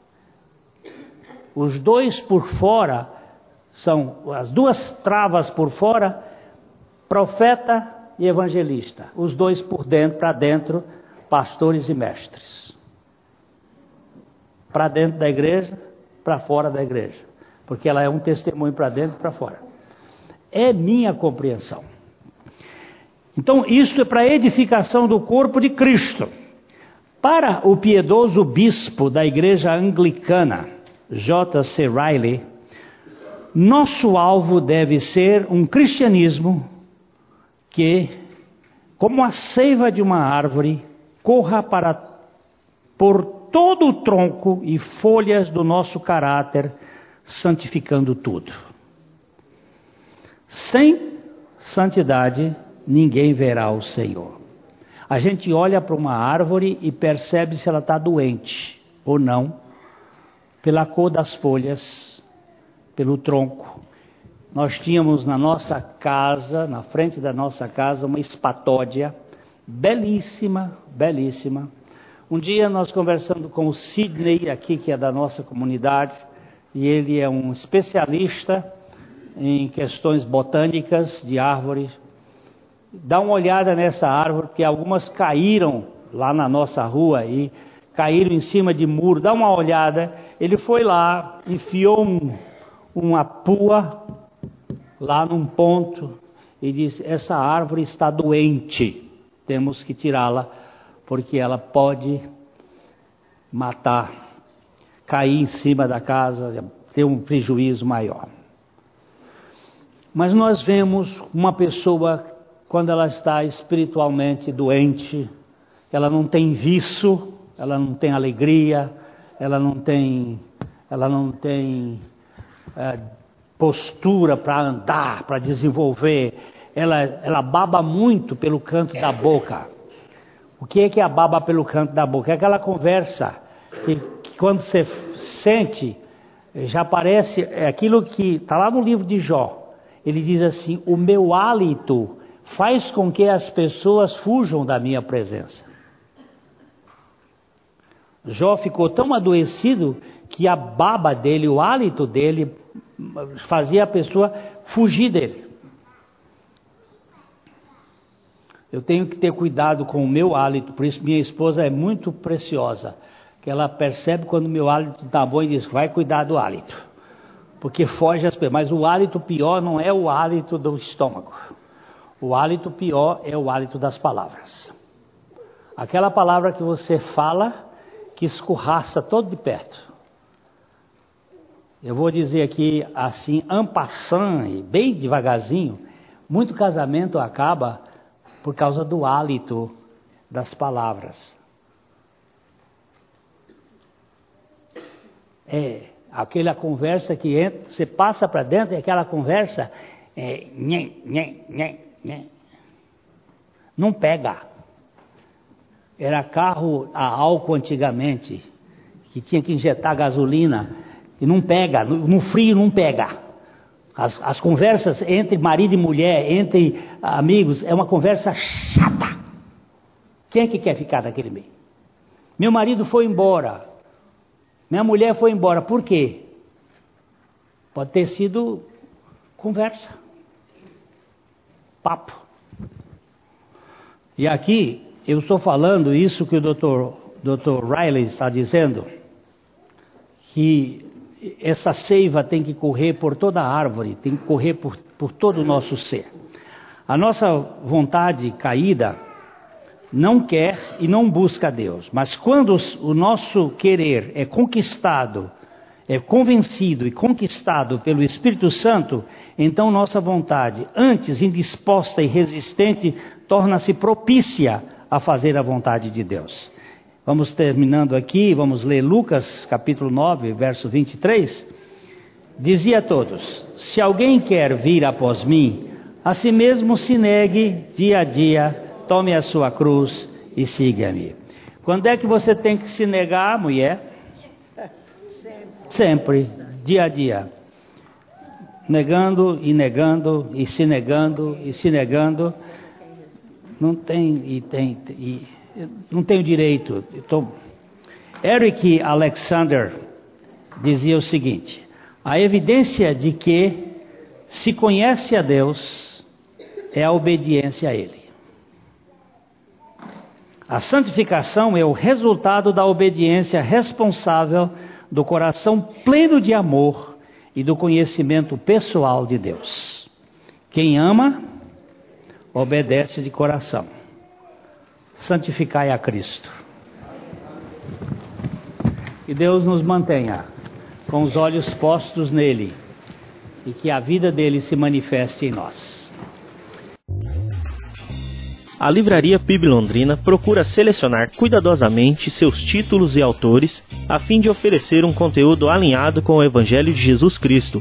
Os dois por fora são as duas travas por fora, profeta e evangelista. Os dois por dentro, para dentro, pastores e mestres para dentro da igreja, para fora da igreja, porque ela é um testemunho para dentro e para fora. É minha compreensão. Então, isso é para edificação do corpo de Cristo. Para o piedoso bispo da igreja anglicana, J.C. Riley, nosso alvo deve ser um cristianismo que, como a seiva de uma árvore, corra para por todo o tronco e folhas do nosso caráter, santificando tudo. Sem santidade, ninguém verá o Senhor. A gente olha para uma árvore e percebe se ela está doente ou não, pela cor das folhas, pelo tronco. Nós tínhamos na nossa casa, na frente da nossa casa, uma espatódia, belíssima, belíssima um dia nós conversando com o Sidney, aqui que é da nossa comunidade, e ele é um especialista em questões botânicas de árvores. Dá uma olhada nessa árvore, porque algumas caíram lá na nossa rua e caíram em cima de muro. Dá uma olhada. Ele foi lá, enfiou um, uma pua lá num ponto e disse: Essa árvore está doente, temos que tirá-la porque ela pode matar, cair em cima da casa, ter um prejuízo maior. Mas nós vemos uma pessoa quando ela está espiritualmente doente, ela não tem vício, ela não tem alegria, ela não tem, ela não tem é, postura para andar, para desenvolver, ela, ela baba muito pelo canto da boca. O que é que é a baba pelo canto da boca? É aquela conversa que, que quando você sente, já parece é aquilo que está lá no livro de Jó. Ele diz assim: O meu hálito faz com que as pessoas fujam da minha presença. Jó ficou tão adoecido que a baba dele, o hálito dele, fazia a pessoa fugir dele. Eu tenho que ter cuidado com o meu hálito, por isso minha esposa é muito preciosa, que ela percebe quando meu hálito está bom e diz: vai cuidar do hálito, porque foge as pessoas. Mas o hálito pior não é o hálito do estômago, o hálito pior é o hálito das palavras. Aquela palavra que você fala que escorraça todo de perto. Eu vou dizer aqui assim, ampassant, bem devagarzinho, muito casamento acaba por causa do hálito das palavras. É aquela conversa que entra, você passa para dentro e aquela conversa é, nhê, nhê, nhê, nhê. não pega. Era carro a álcool antigamente, que tinha que injetar gasolina e não pega, no, no frio não pega. As, as, conversas entre marido e mulher, entre amigos, é uma conversa chata. Quem é que quer ficar naquele meio? Meu marido foi embora. Minha mulher foi embora. Por quê? Pode ter sido conversa, papo. E aqui eu estou falando isso que o Dr. Dr. Riley está dizendo, que essa seiva tem que correr por toda a árvore, tem que correr por, por todo o nosso ser. A nossa vontade caída não quer e não busca Deus, mas quando o nosso querer é conquistado, é convencido e conquistado pelo Espírito Santo, então nossa vontade, antes indisposta e resistente, torna-se propícia a fazer a vontade de Deus. Vamos terminando aqui, vamos ler Lucas capítulo 9, verso 23. Dizia a todos: Se alguém quer vir após mim, a si mesmo se negue dia a dia, tome a sua cruz e siga-me. Quando é que você tem que se negar, mulher? Sempre, dia a dia. Negando e negando e se negando e se negando. Não tem e tem e não tenho direito. Tô... Eric Alexander dizia o seguinte: a evidência de que se conhece a Deus é a obediência a Ele. A santificação é o resultado da obediência responsável do coração pleno de amor e do conhecimento pessoal de Deus. Quem ama, obedece de coração santificai a Cristo. Que Deus nos mantenha com os olhos postos nele e que a vida dele se manifeste em nós. A Livraria PIB Londrina procura selecionar cuidadosamente seus títulos e autores a fim de oferecer um conteúdo alinhado com o Evangelho de Jesus Cristo.